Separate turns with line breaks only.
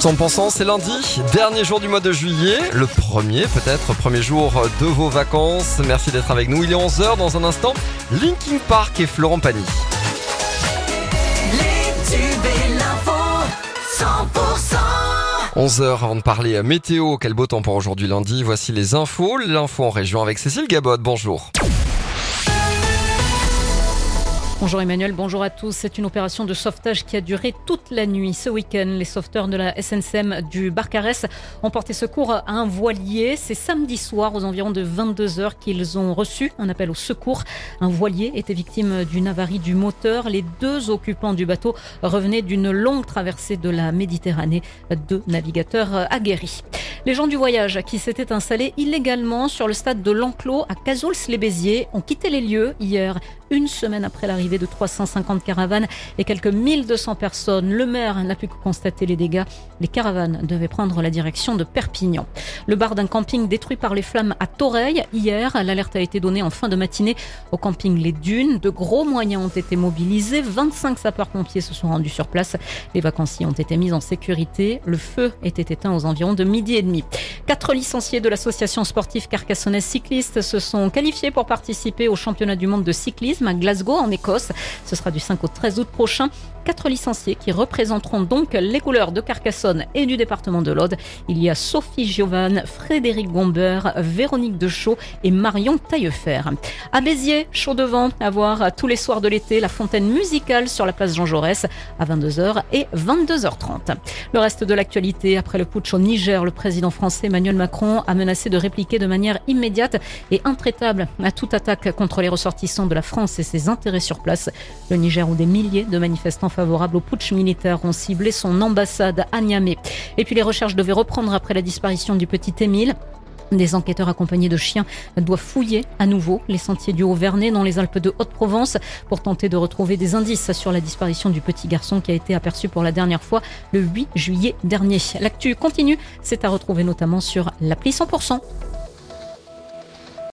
100% c'est lundi, dernier jour du mois de juillet, le premier peut-être, premier jour de vos vacances. Merci d'être avec nous. Il est 11h dans un instant. Linkin Park et Florent Pagny.
Les tubes et l'info, 100%.
11h avant de parler météo, quel beau temps pour aujourd'hui lundi. Voici les infos, l'info en région avec Cécile Gabot. Bonjour.
Bonjour Emmanuel, bonjour à tous. C'est une opération de sauvetage qui a duré toute la nuit. Ce week-end, les sauveteurs de la SNCM du Barcarès ont porté secours à un voilier. C'est samedi soir, aux environs de 22 heures, qu'ils ont reçu un appel au secours. Un voilier était victime d'une avarie du moteur. Les deux occupants du bateau revenaient d'une longue traversée de la Méditerranée. Deux navigateurs aguerris. Les gens du voyage qui s'étaient installés illégalement sur le stade de l'Enclos à Cazouls-les-Béziers ont quitté les lieux hier, une semaine après l'arrivée de 350 caravanes et quelques 1200 personnes. Le maire n'a pu que constater les dégâts. Les caravanes devaient prendre la direction de Perpignan. Le bar d'un camping détruit par les flammes à Toreil hier. L'alerte a été donnée en fin de matinée au camping Les Dunes. De gros moyens ont été mobilisés. 25 sapeurs-pompiers se sont rendus sur place. Les vacanciers ont été mis en sécurité. Le feu était éteint aux environs de midi et demi. Quatre licenciés de l'association sportive carcassonnaise cycliste se sont qualifiés pour participer au championnat du monde de cyclisme à Glasgow en Écosse. Ce sera du 5 au 13 août prochain. Quatre licenciés qui représenteront donc les couleurs de Carcassonne et du département de l'Aude. Il y a Sophie Giovan, Frédéric Gomber, Véronique Deschaux et Marion Taillefer. À Béziers, chaud de vent, à voir tous les soirs de l'été la fontaine musicale sur la place Jean Jaurès à 22h et 22h30. Le reste de l'actualité, après le putsch au Niger, le président français Emmanuel Macron a menacé de répliquer de manière immédiate et intraitable à toute attaque contre les ressortissants de la France et ses intérêts sur place. Le Niger où des milliers de manifestants favorables au putsch militaire ont ciblé son ambassade à Niamey. Et puis les recherches devaient reprendre après la disparition du petit Émile. Des enquêteurs accompagnés de chiens doivent fouiller à nouveau les sentiers du Haut-Vernay dans les Alpes de Haute-Provence pour tenter de retrouver des indices sur la disparition du petit garçon qui a été aperçu pour la dernière fois le 8 juillet dernier. L'actu continue, c'est à retrouver notamment sur l'appli 100%.